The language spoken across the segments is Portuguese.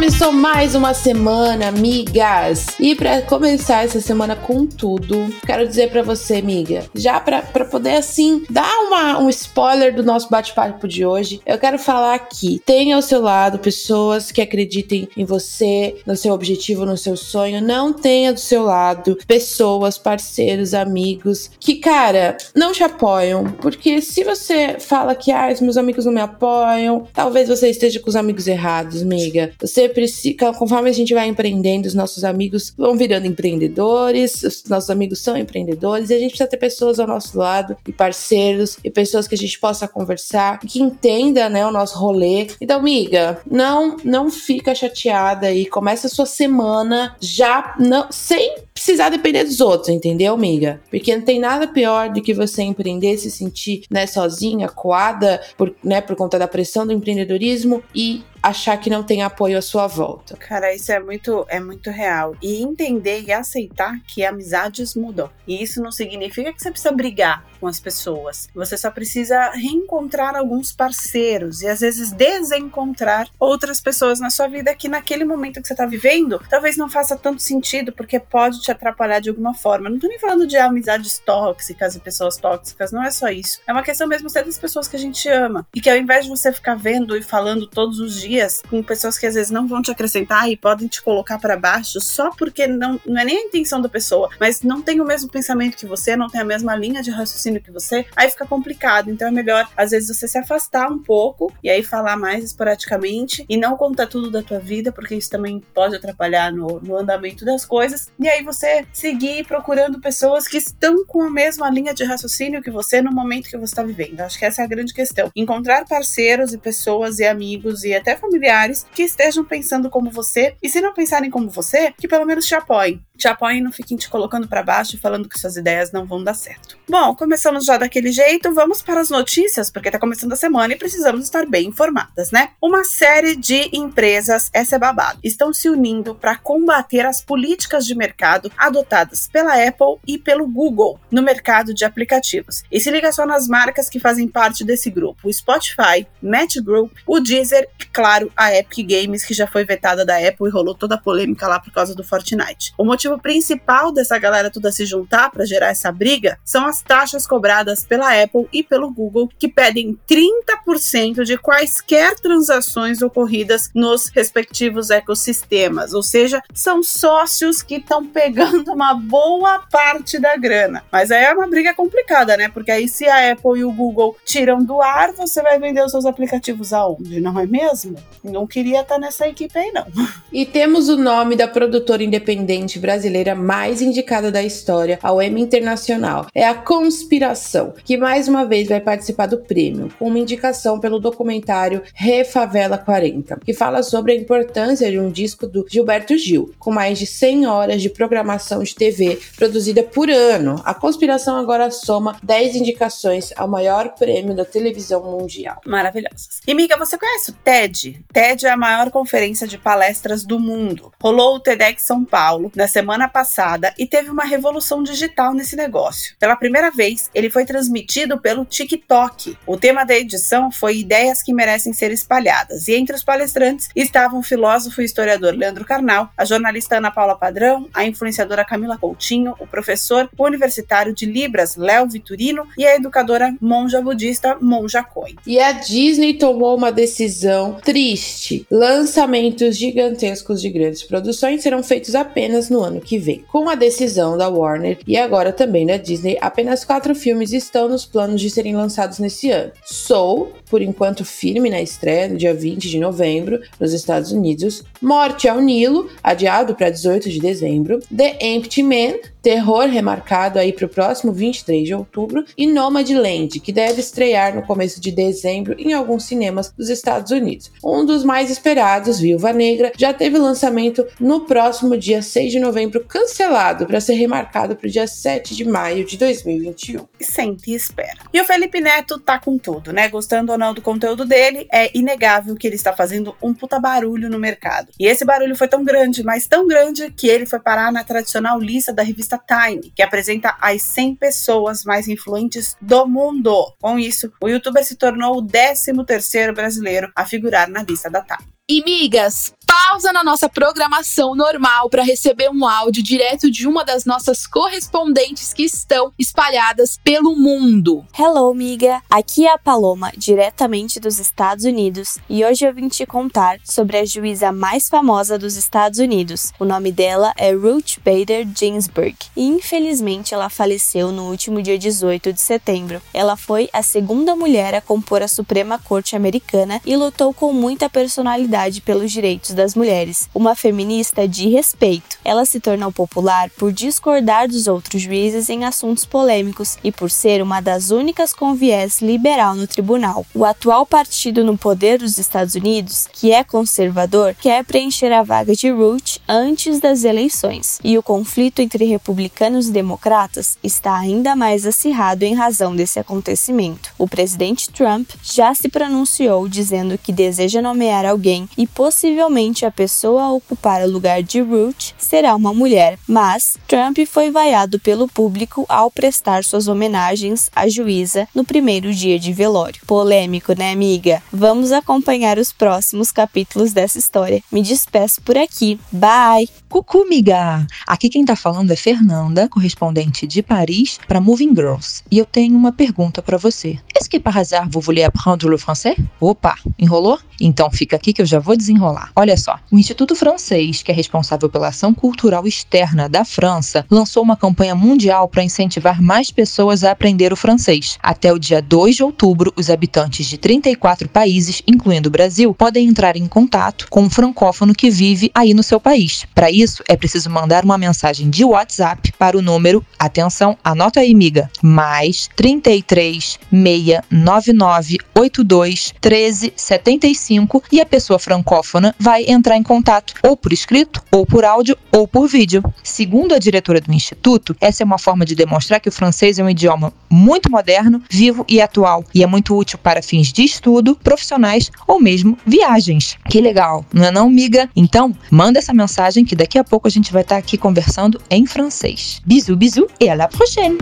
Começou mais uma semana, amigas. E para começar essa semana com tudo, quero dizer para você, amiga, já para poder assim dar uma, um spoiler do nosso bate-papo de hoje, eu quero falar aqui: tenha ao seu lado pessoas que acreditem em você, no seu objetivo, no seu sonho. Não tenha do seu lado pessoas, parceiros, amigos que, cara, não te apoiam. Porque se você fala que ah, meus amigos não me apoiam, talvez você esteja com os amigos errados, amiga. Você precisa conforme a gente vai empreendendo, os nossos amigos vão virando empreendedores, os nossos amigos são empreendedores, e a gente precisa ter pessoas ao nosso lado, e parceiros, e pessoas que a gente possa conversar, que entenda, né, o nosso rolê. Então, amiga, não, não fica chateada e começa a sua semana já não, sem precisar depender dos outros, entendeu, amiga? Porque não tem nada pior do que você empreender, se sentir, né, sozinha, coada, por, né, por conta da pressão do empreendedorismo e achar que não tem apoio à sua volta. Cara, isso é muito, é muito real. E entender e aceitar que amizades mudam. E isso não significa que você precisa brigar com as pessoas. Você só precisa reencontrar alguns parceiros e às vezes desencontrar outras pessoas na sua vida que naquele momento que você está vivendo, talvez não faça tanto sentido porque pode te atrapalhar de alguma forma. Não tô nem falando de amizades tóxicas e pessoas tóxicas, não é só isso. É uma questão mesmo ser das pessoas que a gente ama e que ao invés de você ficar vendo e falando todos os dias dias com pessoas que às vezes não vão te acrescentar e podem te colocar para baixo só porque não, não é nem a intenção da pessoa, mas não tem o mesmo pensamento que você, não tem a mesma linha de raciocínio que você, aí fica complicado. Então é melhor, às vezes, você se afastar um pouco e aí falar mais esporadicamente e não contar tudo da tua vida, porque isso também pode atrapalhar no, no andamento das coisas. E aí você seguir procurando pessoas que estão com a mesma linha de raciocínio que você no momento que você está vivendo. Acho que essa é a grande questão. Encontrar parceiros e pessoas e amigos e até familiares que estejam pensando como você e se não pensarem como você, que pelo menos te apoiem te apoiem não fiquem te colocando para baixo e falando que suas ideias não vão dar certo. Bom, começamos já daquele jeito, vamos para as notícias, porque tá começando a semana e precisamos estar bem informadas, né? Uma série de empresas, essa é babado, estão se unindo para combater as políticas de mercado adotadas pela Apple e pelo Google no mercado de aplicativos. E se liga só nas marcas que fazem parte desse grupo: o Spotify, Match Group, o Deezer e, claro, a Epic Games, que já foi vetada da Apple e rolou toda a polêmica lá por causa do Fortnite. O motivo motivo principal dessa galera toda se juntar para gerar essa briga são as taxas cobradas pela Apple e pelo Google, que pedem 30% de quaisquer transações ocorridas nos respectivos ecossistemas. Ou seja, são sócios que estão pegando uma boa parte da grana. Mas aí é uma briga complicada, né? Porque aí se a Apple e o Google tiram do ar, você vai vender os seus aplicativos aonde, não é mesmo? Não queria estar nessa equipe aí, não. E temos o nome da produtora independente brasileira brasileira mais indicada da história ao Emmy Internacional. É a Conspiração, que mais uma vez vai participar do prêmio, com uma indicação pelo documentário Refavela 40, que fala sobre a importância de um disco do Gilberto Gil, com mais de 100 horas de programação de TV produzida por ano. A Conspiração agora soma 10 indicações ao maior prêmio da televisão mundial. Maravilhosas. E Miga, você conhece o TED? TED é a maior conferência de palestras do mundo. Rolou o TEDx São Paulo na semana semana passada e teve uma revolução digital nesse negócio. Pela primeira vez, ele foi transmitido pelo TikTok. O tema da edição foi Ideias que merecem ser espalhadas, e entre os palestrantes estavam o filósofo e historiador Leandro Carnal, a jornalista Ana Paula Padrão, a influenciadora Camila Coutinho, o professor universitário de Libras Léo Vitorino e a educadora monja budista Monja Coin. E a Disney tomou uma decisão triste. Lançamentos gigantescos de grandes produções serão feitos apenas no ano ano que vem. Com a decisão da Warner e agora também da Disney, apenas quatro filmes estão nos planos de serem lançados nesse ano. Soul, por enquanto firme na estreia, no dia 20 de novembro, nos Estados Unidos. Morte ao Nilo, adiado para 18 de dezembro. The Empty Man, terror remarcado aí para o próximo 23 de outubro. E Nomadland, que deve estrear no começo de dezembro em alguns cinemas dos Estados Unidos. Um dos mais esperados, Viúva Negra, já teve lançamento no próximo dia 6 de novembro, cancelado para ser remarcado para o dia 7 de maio de 2021. Sente e espera. E o Felipe Neto tá com tudo, né? Gostando ou não do conteúdo dele, é inegável que ele está fazendo um puta barulho no mercado. E esse barulho foi tão grande, mas tão grande, que ele foi parar na tradicional lista da revista Time, que apresenta as 100 pessoas mais influentes do mundo. Com isso, o youtuber se tornou o 13 terceiro brasileiro a figurar na lista da Time. E migas, pausa na nossa programação normal para receber um áudio direto de uma das nossas correspondentes que estão espalhadas pelo mundo. Hello, miga! Aqui é a Paloma, diretamente dos Estados Unidos, e hoje eu vim te contar sobre a juíza mais famosa dos Estados Unidos. O nome dela é Ruth Bader Ginsburg, e infelizmente ela faleceu no último dia 18 de setembro. Ela foi a segunda mulher a compor a Suprema Corte Americana e lutou com muita personalidade pelos direitos das mulheres, uma feminista de respeito. Ela se tornou popular por discordar dos outros juízes em assuntos polêmicos e por ser uma das únicas com viés liberal no tribunal. O atual partido no poder dos Estados Unidos, que é conservador, quer preencher a vaga de Ruth antes das eleições, e o conflito entre republicanos e democratas está ainda mais acirrado em razão desse acontecimento. O presidente Trump já se pronunciou dizendo que deseja nomear alguém e possivelmente a pessoa a ocupar o lugar de Ruth será uma mulher, mas Trump foi vaiado pelo público ao prestar suas homenagens à juíza no primeiro dia de velório. Polêmico, né, amiga? Vamos acompanhar os próximos capítulos dessa história. Me despeço por aqui. Bye! Cucu, miga! Aqui quem tá falando é Fernanda, correspondente de Paris para Moving Girls. E eu tenho uma pergunta para você. Est-ce que par hasard vous voulez apprendre le français? Opa, enrolou? Então fica aqui que eu já vou desenrolar. Olha só, o Instituto Francês, que é responsável pela ação cultural externa da França, lançou uma campanha mundial para incentivar mais pessoas a aprender o francês. Até o dia 2 de outubro, os habitantes de 34 países, incluindo o Brasil, podem entrar em contato com um francófono que vive aí no seu país. Para isso, é preciso mandar uma mensagem de WhatsApp para o número, atenção, anota aí, miga, mais 33 699 82 13 75 e a pessoa francófona vai entrar em contato ou por escrito, ou por áudio, ou por vídeo. Segundo a diretora do Instituto, essa é uma forma de demonstrar que o francês é um idioma muito moderno, vivo e atual, e é muito útil para fins de estudo, profissionais ou mesmo viagens. Que legal, não é não, miga? Então, manda essa mensagem que daqui a pouco a gente vai estar aqui conversando em francês. Bisous, bisous e à la prochaine!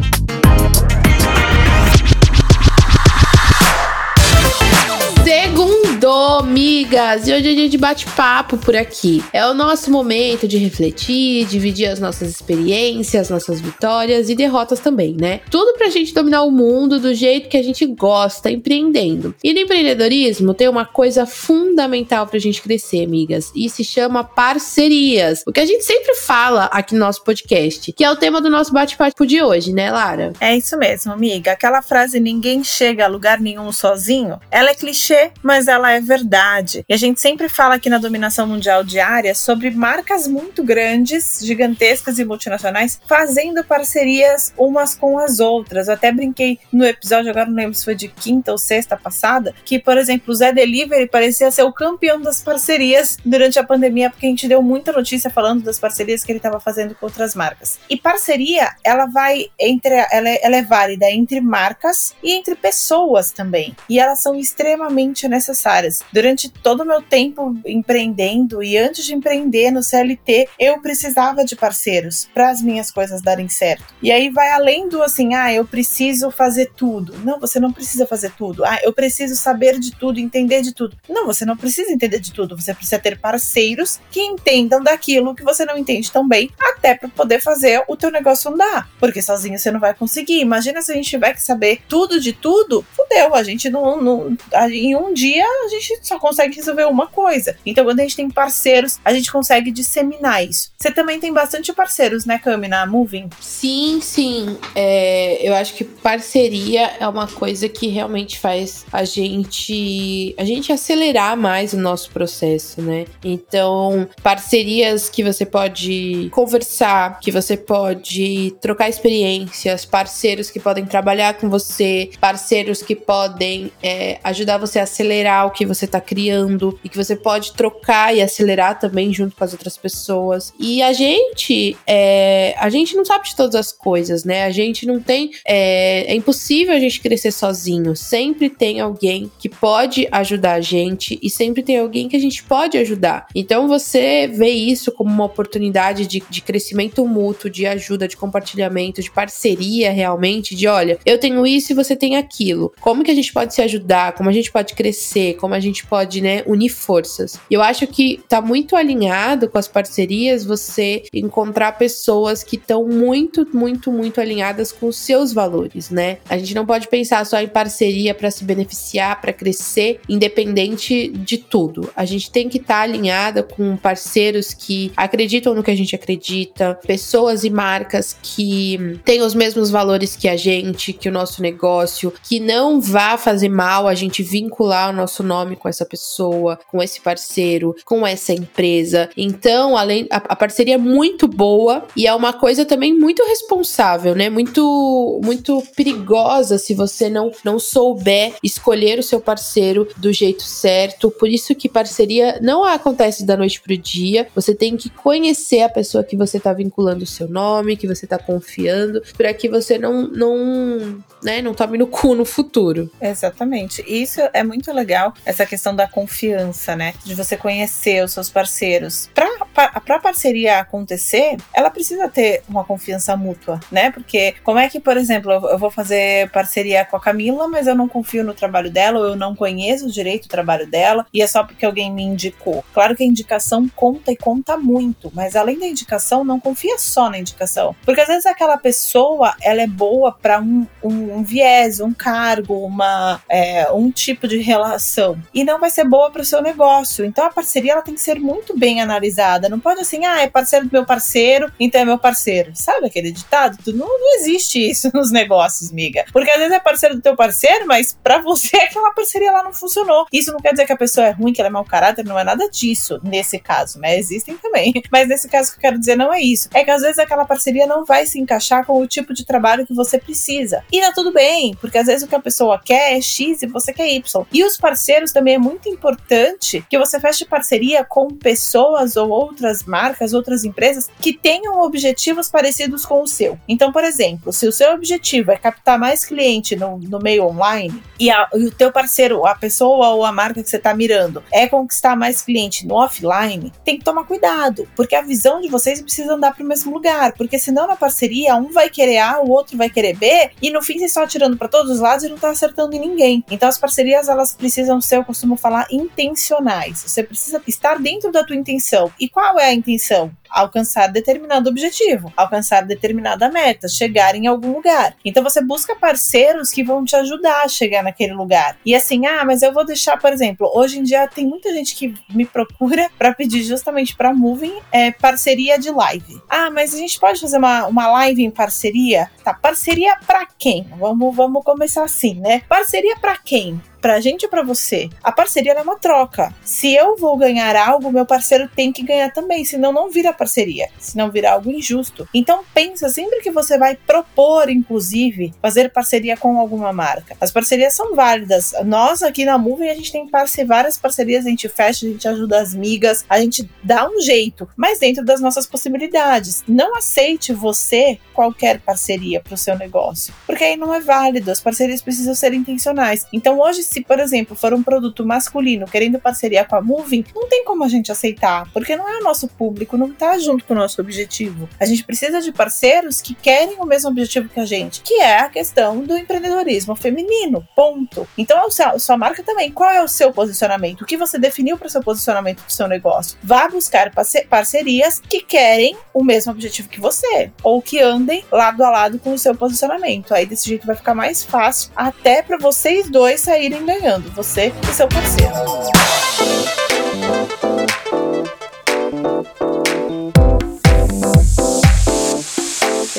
Segundo, migas! E hoje é dia de bate-papo por aqui. É o nosso momento de refletir, dividir as nossas experiências, nossas vitórias e derrotas também, né? Tudo pra gente dominar o mundo do jeito que a gente gosta, empreendendo. E no empreendedorismo tem uma coisa fundamental pra gente crescer, amigas, e se chama parcerias. O que a gente sempre fala aqui no nosso podcast, que é o tema do nosso bate-papo de hoje, né, Lara? É isso mesmo, amiga. Aquela frase ninguém chega a lugar nenhum sozinho, ela é clichê mas ela é verdade. E a gente sempre fala aqui na dominação mundial diária sobre marcas muito grandes, gigantescas e multinacionais fazendo parcerias umas com as outras. Eu até brinquei no episódio, agora não lembro se foi de quinta ou sexta passada, que, por exemplo, o Zé Delivery parecia ser o campeão das parcerias durante a pandemia, porque a gente deu muita notícia falando das parcerias que ele estava fazendo com outras marcas. E parceria, ela vai entre, ela é, ela é válida entre marcas e entre pessoas também. E elas são extremamente extremamente Durante todo o meu tempo empreendendo e antes de empreender no CLT, eu precisava de parceiros para as minhas coisas darem certo. E aí vai além do assim, ah, eu preciso fazer tudo. Não, você não precisa fazer tudo. Ah, eu preciso saber de tudo, entender de tudo. Não, você não precisa entender de tudo. Você precisa ter parceiros que entendam daquilo que você não entende tão bem, até para poder fazer o teu negócio andar. Porque sozinho você não vai conseguir. Imagina se a gente tiver que saber tudo de tudo, fudeu. A gente não, não em um dia a gente só consegue resolver uma coisa. Então, quando a gente tem parceiros, a gente consegue disseminar isso. Você também tem bastante parceiros, né, Cami, na Moving? Sim, sim. É, eu acho que parceria é uma coisa que realmente faz a gente a gente acelerar mais o nosso processo, né? Então, parcerias que você pode conversar, que você pode trocar experiências, parceiros que podem trabalhar com você, parceiros que podem é, ajudar você a acelerar o que você está criando e que você pode trocar e acelerar também junto com as outras pessoas. E a gente, é, a gente não sabe de todas as coisas, né? A gente não tem, é, é impossível a gente crescer sozinho. Sempre tem alguém que pode ajudar a gente e sempre tem alguém que a gente pode ajudar. Então você vê isso como uma oportunidade de, de crescimento mútuo, de ajuda, de compartilhamento, de parceria realmente, de olha, eu tenho isso e você tem aquilo. Como que a gente pode se ajudar? Como a gente pode crescer? Como a gente pode, né, unir forças? Eu acho que tá muito alinhado com as parcerias você encontrar pessoas que estão muito, muito, muito alinhadas com os seus valores, né? A gente não pode pensar só em parceria para se beneficiar, para crescer, independente de tudo. A gente tem que estar tá alinhada com parceiros que acreditam no que a gente acredita, pessoas e marcas que têm os mesmos valores que a gente, que o nosso negócio, que não vá fazer mal a gente vincular o nosso nome com essa pessoa, com esse parceiro, com essa empresa. Então, além a, a parceria é muito boa e é uma coisa também muito responsável, né? Muito muito perigosa se você não não souber escolher o seu parceiro do jeito certo. Por isso que parceria não acontece da noite pro dia. Você tem que conhecer a pessoa que você tá vinculando o seu nome, que você tá confiando, para que você não não, né, não tome no cu no futuro. Exatamente. Isso é muito legal, essa questão da confiança, né? De você conhecer os seus parceiros. Pra, pra, pra parceria acontecer, ela precisa ter uma confiança mútua, né? Porque como é que, por exemplo, eu, eu vou fazer parceria com a Camila, mas eu não confio no trabalho dela, ou eu não conheço direito o trabalho dela, e é só porque alguém me indicou. Claro que a indicação conta e conta muito, mas além da indicação, não confia só na indicação. Porque às vezes aquela pessoa, ela é boa para um, um, um, viés, um cargo, uma, é, um tipo de relação, e não vai ser boa para o seu negócio. Então a parceria ela tem que ser muito bem analisada. Não pode assim, ah, é parceiro do meu parceiro, então é meu parceiro. Sabe aquele ditado? Não, não existe isso nos negócios, miga. Porque às vezes é parceiro do teu parceiro, mas para você aquela parceria lá não funcionou. Isso não quer dizer que a pessoa é ruim, que ela é mau caráter, não é nada disso nesse caso, né? Existem também. Mas nesse caso que eu quero dizer não é isso. É que às vezes aquela parceria não vai se encaixar com o tipo de trabalho que você precisa. E tá tudo bem, porque às vezes o que a pessoa quer é X e você quer Y. E os parceiros também é muito importante que você feche parceria com pessoas ou outras marcas, outras empresas que tenham objetivos parecidos com o seu. Então, por exemplo, se o seu objetivo é captar mais cliente no, no meio online e, a, e o teu parceiro, a pessoa ou a marca que você está mirando é conquistar mais cliente no offline, tem que tomar cuidado, porque a visão de vocês precisa andar para o mesmo lugar, porque senão na parceria um vai querer A, o outro vai querer B e no fim vocês estão atirando para todos os lados e não está acertando em ninguém. Então as parcerias elas precisam eu costumo falar, intencionais. Você precisa estar dentro da tua intenção. E qual é a intenção? alcançar determinado objetivo, alcançar determinada meta, chegar em algum lugar. Então você busca parceiros que vão te ajudar a chegar naquele lugar. E assim, ah, mas eu vou deixar, por exemplo, hoje em dia tem muita gente que me procura para pedir justamente para Moving é, parceria de live. Ah, mas a gente pode fazer uma, uma live em parceria? Tá, parceria para quem? Vamos, vamos começar assim, né? Parceria para quem? Pra gente ou pra você. A parceria é uma troca. Se eu vou ganhar algo, meu parceiro tem que ganhar também, senão não vira parceria, senão vira algo injusto. Então pensa sempre que você vai propor, inclusive, fazer parceria com alguma marca. As parcerias são válidas. Nós aqui na Moving a gente tem parce várias parcerias, a gente fecha, a gente ajuda as migas, a gente dá um jeito, mas dentro das nossas possibilidades. Não aceite você qualquer parceria para o seu negócio, porque aí não é válido. As parcerias precisam ser intencionais. Então hoje se, por exemplo, for um produto masculino querendo parceria com a Moving, não tem como a gente aceitar, porque não é o nosso público, não tá junto com o nosso objetivo. A gente precisa de parceiros que querem o mesmo objetivo que a gente, que é a questão do empreendedorismo feminino. Ponto. Então, a sua marca também. Qual é o seu posicionamento? O que você definiu para o seu posicionamento do seu negócio? Vá buscar parcerias que querem o mesmo objetivo que você, ou que andem lado a lado com o seu posicionamento. Aí desse jeito vai ficar mais fácil até para vocês dois saírem ninguém ganhando, você e seu parceiro.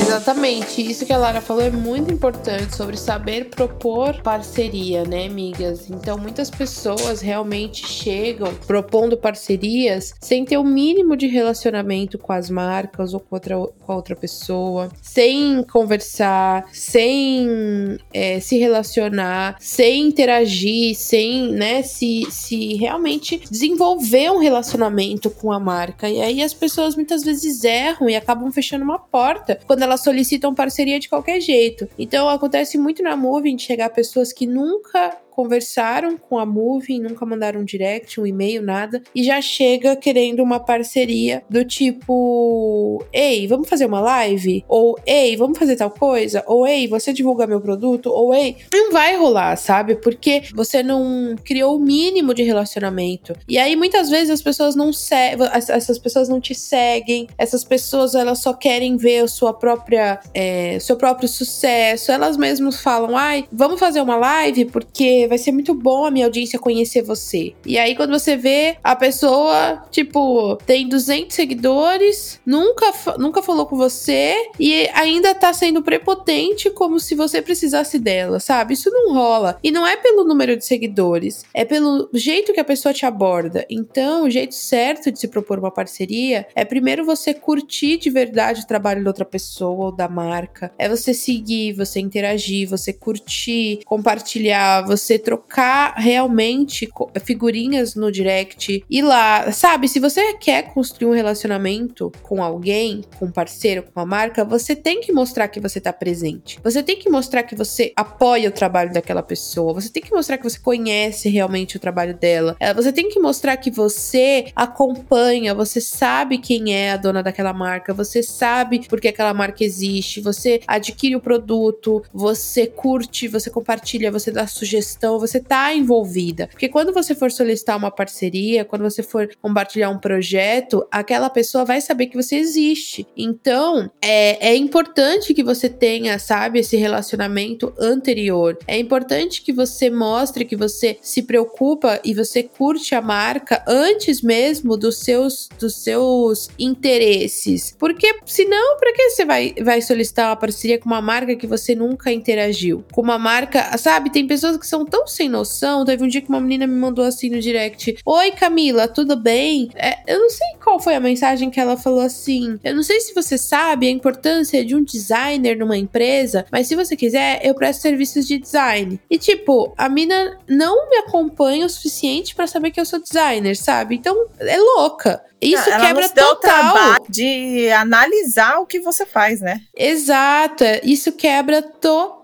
Exatamente, isso que a Lara falou é muito importante sobre saber propor parceria, né, amigas? Então, muitas pessoas realmente chegam propondo parcerias sem ter o mínimo de relacionamento com as marcas ou com outra, com a outra pessoa, sem conversar, sem é, se relacionar, sem interagir, sem, né, se, se realmente desenvolver um relacionamento com a marca. E aí as pessoas muitas vezes erram e acabam fechando uma porta quando elas solicitam parceria de qualquer jeito. Então acontece muito na Moving de chegar pessoas que nunca conversaram com a Moving, nunca mandaram um direct, um e-mail, nada, e já chega querendo uma parceria do tipo: ei, vamos fazer uma live? Ou ei, vamos fazer tal coisa? Ou ei, você divulga meu produto? Ou ei, não vai rolar, sabe? Porque você não criou o mínimo de relacionamento. E aí muitas vezes as pessoas não seguem, essas pessoas não te seguem, essas pessoas elas só querem ver sua própria, é, seu próprio sucesso. Elas mesmas falam: ai, vamos fazer uma live porque vai ser muito bom a minha audiência conhecer você. E aí, quando você vê a pessoa, tipo, tem 200 seguidores, nunca, nunca falou com você e ainda tá sendo prepotente como se você precisasse dela, sabe? Isso não rola. E não é pelo número de seguidores, é pelo jeito que a pessoa te aborda. Então, o jeito certo de se propor uma parceria é primeiro você curtir de verdade o trabalho da outra pessoa ou da marca. É você seguir, você interagir, você curtir, compartilhar, você trocar realmente figurinhas no direct, ir lá, sabe? Se você quer construir um relacionamento com alguém, com um parceiro, com uma marca, você tem que mostrar que você tá presente. Você tem que mostrar que você apoia o trabalho daquela pessoa. Você tem que mostrar que você conhece realmente o trabalho dela. É, você tem que mostrar que você acompanha, você sabe quem é a dona daquela marca, você sabe porque aquela marca existe, você adquire o produto, você curte, você compartilha, você dá sugestão então você tá envolvida. Porque quando você for solicitar uma parceria, quando você for compartilhar um projeto, aquela pessoa vai saber que você existe. Então, é, é importante que você tenha, sabe, esse relacionamento anterior. É importante que você mostre que você se preocupa e você curte a marca antes mesmo dos seus, dos seus interesses. Porque senão, para que você vai, vai solicitar uma parceria com uma marca que você nunca interagiu? Com uma marca, sabe, tem pessoas que são tão sem noção. Teve um dia que uma menina me mandou assim no direct: Oi, Camila, tudo bem? É, eu não sei qual foi a mensagem que ela falou assim. Eu não sei se você sabe a importância de um designer numa empresa, mas se você quiser, eu presto serviços de design. E tipo, a mina não me acompanha o suficiente para saber que eu sou designer, sabe? Então, é louca. Isso não, quebra total. De analisar o que você faz, né? Exato. Isso quebra total,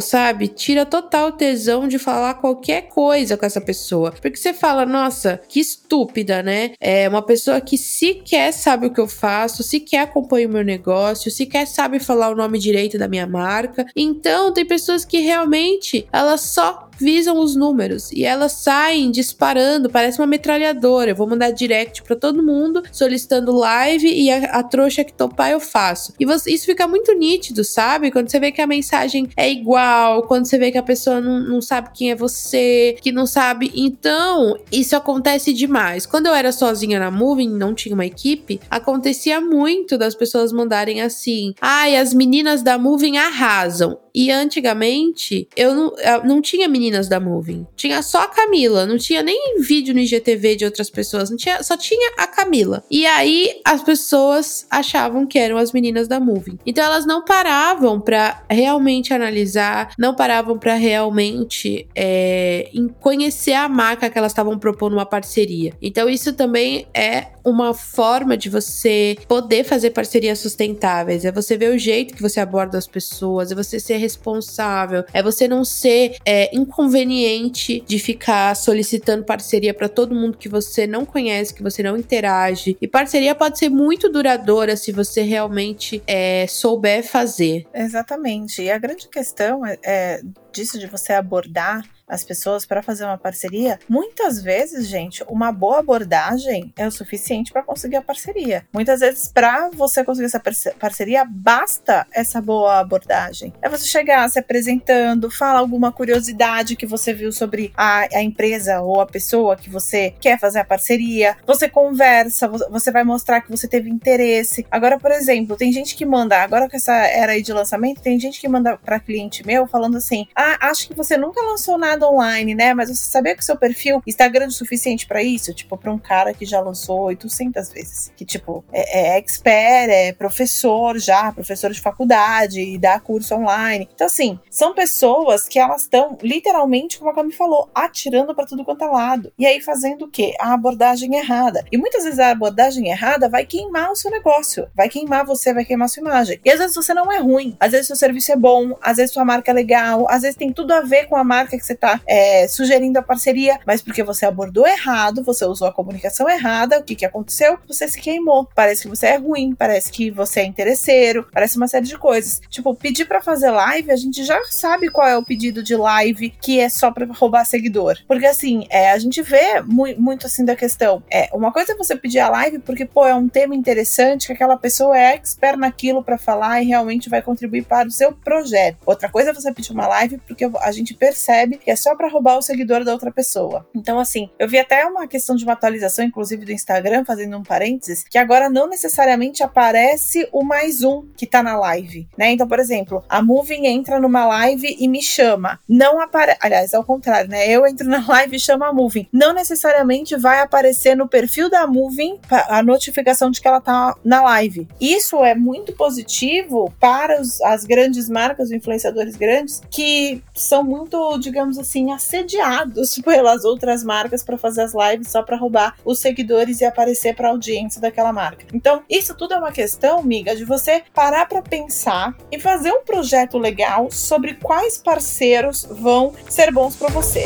sabe? Tira total tesão de falar qualquer coisa com essa pessoa. Porque você fala, nossa, que estúpida, né? É uma pessoa que sequer sabe o que eu faço, sequer acompanha o meu negócio, sequer sabe falar o nome direito da minha marca. Então, tem pessoas que realmente elas só visam os números e elas saem disparando, parece uma metralhadora. Eu vou mandar direct para todo mundo solicitando live e a, a, trouxa que topar eu faço. E você, isso fica muito nítido, sabe? Quando você vê que a mensagem é igual, quando você vê que a pessoa não, não sabe quem é você, que não sabe. Então, isso acontece demais. Quando eu era sozinha na Moving, não tinha uma equipe, acontecia muito das pessoas mandarem assim: ai, as meninas da Moving arrasam. E antigamente, eu não, eu não tinha meninas da Moving. Tinha só a Camila. Não tinha nem vídeo no IGTV de outras pessoas. Não tinha, só tinha a Camila. E aí, as pessoas achavam que eram as meninas da Moving. Então, elas não paravam para realmente analisar, não paravam para realmente é, conhecer a marca que elas estavam propondo uma parceria. Então, isso também é uma forma de você poder fazer parcerias sustentáveis. É você ver o jeito que você aborda as pessoas, é você ser responsável, é você não ser é, de ficar solicitando parceria para todo mundo que você não conhece, que você não interage. E parceria pode ser muito duradoura se você realmente é, souber fazer. Exatamente. E a grande questão é, é disso de você abordar as pessoas para fazer uma parceria, muitas vezes, gente, uma boa abordagem é o suficiente para conseguir a parceria. Muitas vezes, para você conseguir essa parceria, basta essa boa abordagem. É você chegar se apresentando, fala alguma curiosidade que você viu sobre a, a empresa ou a pessoa que você quer fazer a parceria. Você conversa, você vai mostrar que você teve interesse. Agora, por exemplo, tem gente que manda, agora com essa era aí de lançamento, tem gente que manda para cliente meu falando assim: "Ah, acho que você nunca lançou nada online, né? Mas você sabia que o seu perfil está grande o suficiente para isso?" Tipo, para um cara que já lançou 800 vezes, que tipo, é, é expert, é professor já, professor de faculdade e dá curso online. Então assim, são pessoas que elas estão literalmente, como a Cami falou, atirando para tudo quanto é lado. E aí fazendo o quê? A abordagem errada. E muitas vezes a abordagem errada vai queimar o seu negócio, vai queimar você, vai queimar a sua imagem. E às vezes você não é ruim, às vezes seu serviço é bom, às vezes sua marca é legal, às vezes tem tudo a ver com a marca que você é, sugerindo a parceria, mas porque você abordou errado, você usou a comunicação errada, o que, que aconteceu? Você se queimou. Parece que você é ruim, parece que você é interesseiro, parece uma série de coisas. Tipo, pedir para fazer live, a gente já sabe qual é o pedido de live que é só para roubar seguidor. Porque assim, é, a gente vê mu muito assim da questão. É, uma coisa é você pedir a live porque, pô, é um tema interessante, que aquela pessoa é expert naquilo para falar e realmente vai contribuir para o seu projeto. Outra coisa é você pedir uma live porque a gente percebe que é só para roubar o seguidor da outra pessoa. Então, assim, eu vi até uma questão de uma atualização, inclusive do Instagram, fazendo um parênteses, que agora não necessariamente aparece o mais um que tá na live, né? Então, por exemplo, a Moving entra numa live e me chama. Não aparece. Aliás, ao contrário, né? Eu entro na live e chamo a Moving. Não necessariamente vai aparecer no perfil da Moving a notificação de que ela tá na live. Isso é muito positivo para os, as grandes marcas, os influenciadores grandes, que são muito, digamos assim, assediados pelas outras marcas para fazer as lives só para roubar os seguidores e aparecer para audiência daquela marca. Então, isso tudo é uma questão, amiga, de você parar para pensar e fazer um projeto legal sobre quais parceiros vão ser bons para você.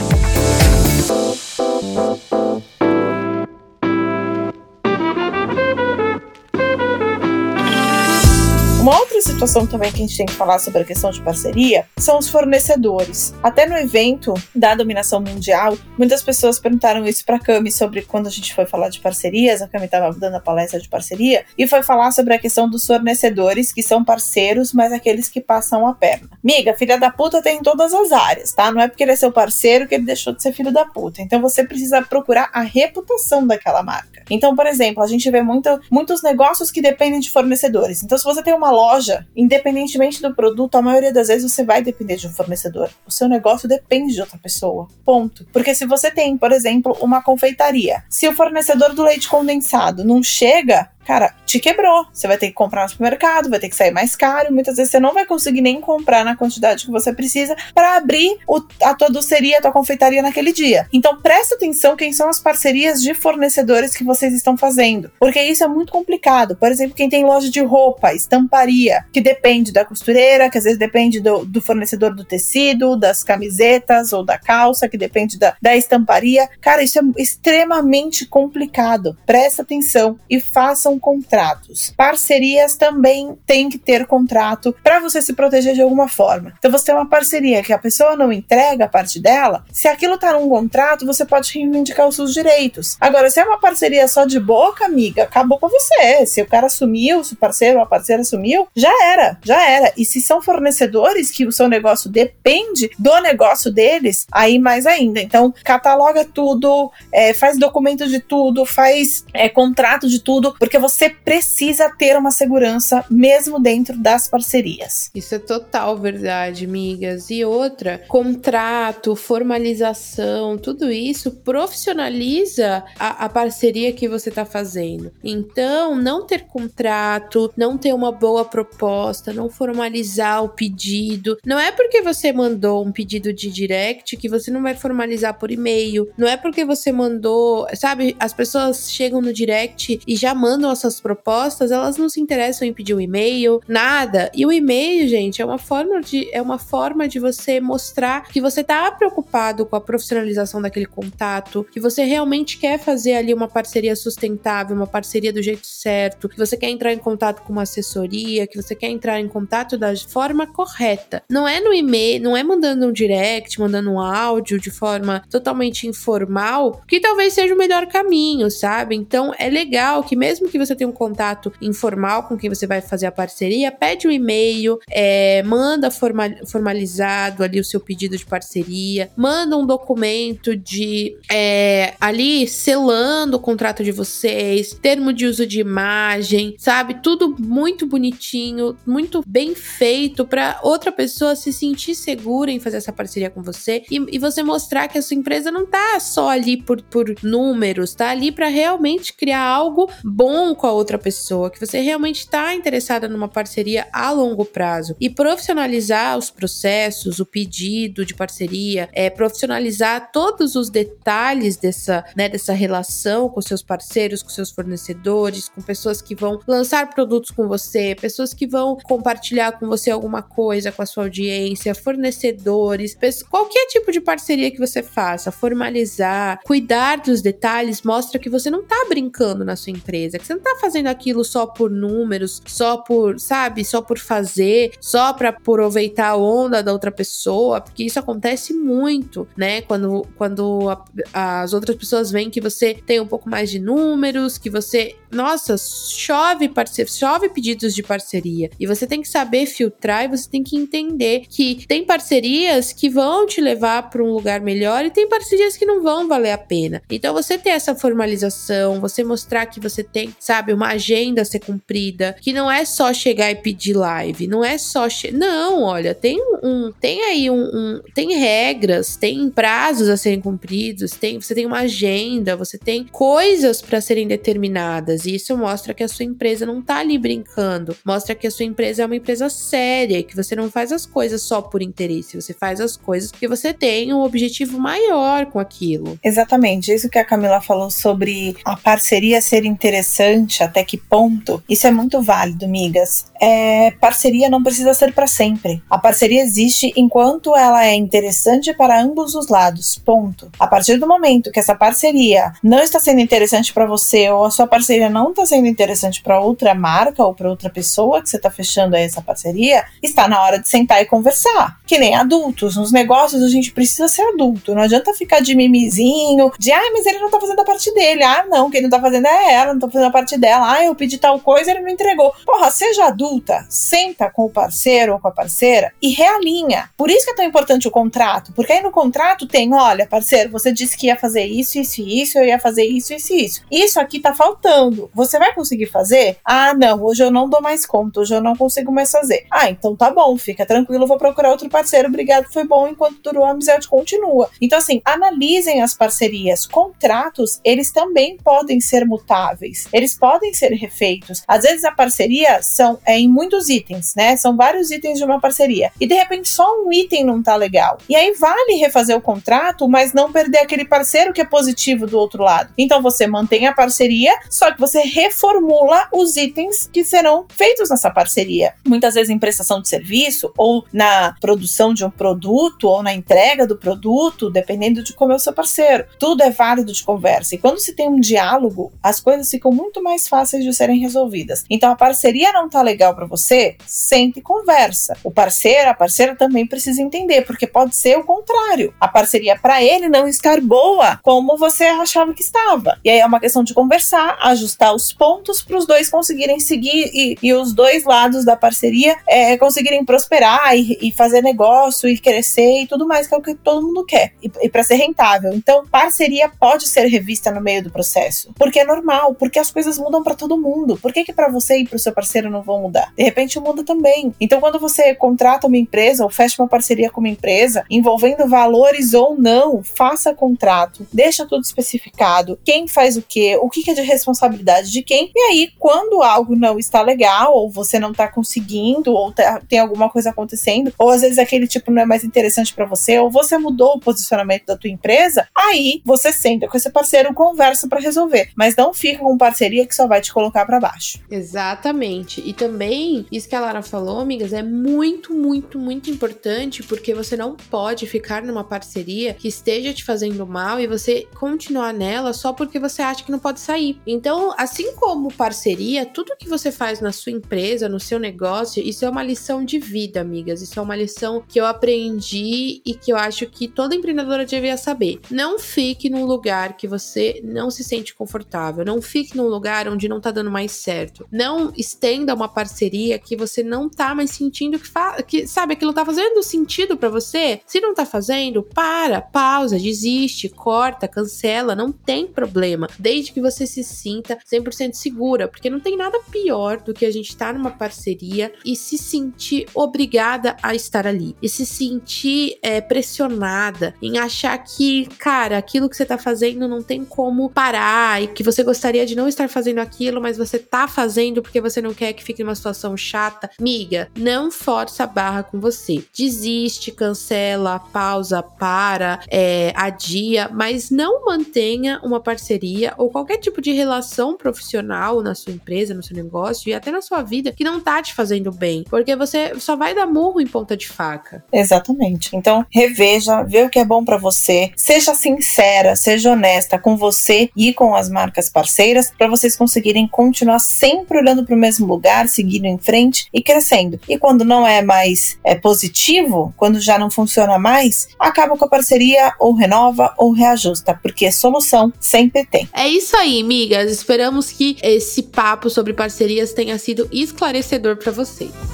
Uma outra situação também que a gente tem que falar sobre a questão de parceria são os fornecedores. Até no evento da dominação mundial, muitas pessoas perguntaram isso para a Cami sobre quando a gente foi falar de parcerias, a Cami estava dando a palestra de parceria, e foi falar sobre a questão dos fornecedores, que são parceiros, mas aqueles que passam a perna. Miga, filha da puta tem em todas as áreas, tá? Não é porque ele é seu parceiro que ele deixou de ser filho da puta. Então você precisa procurar a reputação daquela marca. Então, por exemplo, a gente vê muito, muitos negócios que dependem de fornecedores. Então, se você tem uma loja, independentemente do produto, a maioria das vezes você vai depender de um fornecedor. O seu negócio depende de outra pessoa. Ponto. Porque se você tem, por exemplo, uma confeitaria, se o fornecedor do leite condensado não chega, cara, te quebrou. Você vai ter que comprar no supermercado, vai ter que sair mais caro. Muitas vezes você não vai conseguir nem comprar na quantidade que você precisa para abrir o, a tua doceria, a tua confeitaria naquele dia. Então presta atenção quem são as parcerias de fornecedores que vocês estão fazendo, porque isso é muito complicado. Por exemplo, quem tem loja de roupa, estamparia, que depende da costureira, que às vezes depende do, do fornecedor do tecido, das camisetas ou da calça, que depende da, da estamparia. Cara, isso é extremamente complicado. Presta atenção e façam contratos. Parcerias também tem que ter contrato para você se proteger de alguma forma. Então você tem uma parceria que a pessoa não entrega a parte dela, se aquilo tá num contrato, você pode reivindicar os seus direitos. Agora, se é uma parceria só de boca, amiga, acabou com você. Se o cara sumiu, se o parceiro ou a parceira sumiu, já era, já era. E se são fornecedores que o seu negócio depende do negócio deles, aí mais ainda. Então, cataloga tudo, é, faz documento de tudo, faz é, contrato de tudo, porque você precisa ter uma segurança mesmo dentro das parcerias. Isso é total verdade, amigas. E outra, contrato, formalização, tudo isso profissionaliza a, a parceria que você está fazendo. Então, não ter contrato, não ter uma boa proposta, não formalizar o pedido, não é porque você mandou um pedido de direct que você não vai formalizar por e-mail, não é porque você mandou, sabe, as pessoas chegam no direct e já mandam as suas propostas propostas, elas não se interessam em pedir um e-mail, nada. E o e-mail, gente, é uma forma de é uma forma de você mostrar que você tá preocupado com a profissionalização daquele contato, que você realmente quer fazer ali uma parceria sustentável, uma parceria do jeito certo, que você quer entrar em contato com uma assessoria, que você quer entrar em contato da forma correta. Não é no e-mail, não é mandando um direct, mandando um áudio de forma totalmente informal, que talvez seja o melhor caminho, sabe? Então é legal que mesmo que você tenha um contato informal com quem você vai fazer a parceria, pede um e-mail, é, manda formalizado ali o seu pedido de parceria, manda um documento de é, ali selando o contrato de vocês, termo de uso de imagem, sabe? Tudo muito bonitinho, muito bem feito para outra pessoa se sentir segura em fazer essa parceria com você e, e você mostrar que a sua empresa não tá só ali por, por números, tá ali para realmente criar algo bom com a outra pessoa, que você realmente está interessada numa parceria a longo prazo. E profissionalizar os processos, o pedido de parceria, é profissionalizar todos os detalhes dessa, né, dessa relação com seus parceiros, com seus fornecedores, com pessoas que vão lançar produtos com você, pessoas que vão compartilhar com você alguma coisa com a sua audiência, fornecedores, qualquer tipo de parceria que você faça, formalizar, cuidar dos detalhes, mostra que você não tá brincando na sua empresa, que você não tá fazendo aquilo só por números, só por, sabe, só por fazer, só para aproveitar a onda da outra pessoa, porque isso acontece muito, né? Quando, quando a, as outras pessoas veem que você tem um pouco mais de números, que você, nossa, chove chove pedidos de parceria. E você tem que saber filtrar e você tem que entender que tem parcerias que vão te levar para um lugar melhor e tem parcerias que não vão valer a pena. Então você ter essa formalização, você mostrar que você tem, sabe, uma agenda a ser cumprida, que não é só chegar e pedir live, não é só não, olha, tem um, tem aí um, um, tem regras, tem prazos a serem cumpridos, tem você tem uma agenda, você tem coisas para serem determinadas isso mostra que a sua empresa não tá ali brincando, mostra que a sua empresa é uma empresa séria, que você não faz as coisas só por interesse, você faz as coisas porque você tem um objetivo maior com aquilo. Exatamente, isso que a Camila falou sobre a parceria ser interessante, até que ponto, isso é muito válido, migas. É, parceria não precisa ser para sempre. A parceria existe enquanto ela é interessante para ambos os lados. Ponto. A partir do momento que essa parceria não está sendo interessante para você ou a sua parceria não está sendo interessante para outra marca ou para outra pessoa que você está fechando essa parceria, está na hora de sentar e conversar. Que nem adultos. Nos negócios a gente precisa ser adulto. Não adianta ficar de mimizinho, de ai, mas ele não tá fazendo a parte dele. Ah, não, quem não tá fazendo é ela, não tá fazendo a parte dela. Ah, eu pedi tal coisa, ele não entregou. Porra, seja adulta, senta com o parceiro ou com a parceira e realinha. Por isso que é tão importante o contrato, porque aí no contrato tem, olha, parceiro, você disse que ia fazer isso, isso e isso, eu ia fazer isso, isso e isso. Isso aqui tá faltando. Você vai conseguir fazer? Ah, não, hoje eu não dou mais conta, hoje eu não consigo mais fazer. Ah, então tá bom, fica tranquilo, vou procurar outro parceiro, obrigado, foi bom, enquanto durou a amizade continua. Então, assim, analisem as parcerias. Contratos, eles também podem ser mutáveis, eles podem ser refeitos. Às vezes a parceria são é, em muitos itens, né? São vários itens de uma parceria. E de repente só um item não tá legal. E aí vale refazer o contrato, mas não perder aquele parceiro que é positivo do outro lado. Então você mantém a parceria, só que você reformula os itens que serão feitos nessa parceria. Muitas vezes em prestação de serviço, ou na produção de um produto, ou na entrega do produto, dependendo de como é o seu parceiro. Tudo é válido de conversa. E quando se tem um diálogo, as coisas ficam muito mais fáceis de serem resolvidas. Então a parceria não tá legal para você, sente e conversa. O parceiro, a parceira também precisa entender, porque pode ser o contrário. A parceria para ele não estar boa como você achava que estava. E aí é uma questão de conversar, ajustar os pontos para os dois conseguirem seguir e, e, os dois lados da parceria é, conseguirem prosperar e, e, fazer negócio e crescer e tudo mais, que é o que todo mundo quer. E, e para ser rentável. Então, parceria pode ser revista no meio do processo. Porque é normal, porque as coisas mudam para todo mundo. Por que, que para você e para o seu parceiro não vão mudar? De repente muda também. Então, quando você contrata uma empresa ou fecha uma parceria com uma empresa, envolvendo valores ou não, faça contrato, deixa tudo especificado, quem faz o quê, o que é de responsabilidade responsabilidade de quem. E aí, quando algo não está legal, ou você não está conseguindo, ou tá, tem alguma coisa acontecendo, ou às vezes aquele tipo não é mais interessante para você, ou você mudou o posicionamento da tua empresa, aí você senta com esse parceiro, conversa para resolver. Mas não fica com parceria que só vai te colocar para baixo. Exatamente. E também, isso que a Lara falou, amigas, é muito, muito, muito importante, porque você não pode ficar numa parceria que esteja te fazendo mal e você continuar nela só porque você acha que não pode sair. Então, assim como parceria, tudo que você faz na sua empresa, no seu negócio, isso é uma lição de vida, amigas. Isso é uma lição que eu aprendi e que eu acho que toda empreendedora devia saber. Não fique num lugar que você não se sente confortável. Não fique num lugar onde não tá dando mais certo. Não estenda uma parceria que você não tá mais sentindo que, que sabe, aquilo tá fazendo sentido para você. Se não tá fazendo, para, pausa, desiste, corta, cancela, não tem problema. Desde que você se sinta 100% segura, porque não tem nada pior do que a gente estar tá numa parceria e se sentir obrigada a estar ali. E se sentir é, pressionada em achar que, cara, aquilo que você tá fazendo não tem como parar e que você gostaria de não estar fazendo aquilo, mas você tá fazendo porque você não quer que fique numa situação chata. Miga, não força a barra com você. Desiste, cancela, pausa, para, é, adia, mas não mantenha uma parceria ou qualquer tipo de relação profissional na sua empresa, no seu negócio e até na sua vida que não tá te fazendo bem, porque você só vai dar murro em ponta de faca. Exatamente. Então, reveja, vê o que é bom para você, seja sincera, seja honesta com você e com as marcas parceiras para vocês conseguirem continuar sempre olhando para o mesmo lugar, seguindo em frente e crescendo. E quando não é mais é positivo, quando já não funciona mais, acaba com a parceria ou renova ou reajusta, porque solução sempre tem. É isso aí, migas. Esperamos que esse papo sobre parcerias tenha sido esclarecedor para vocês.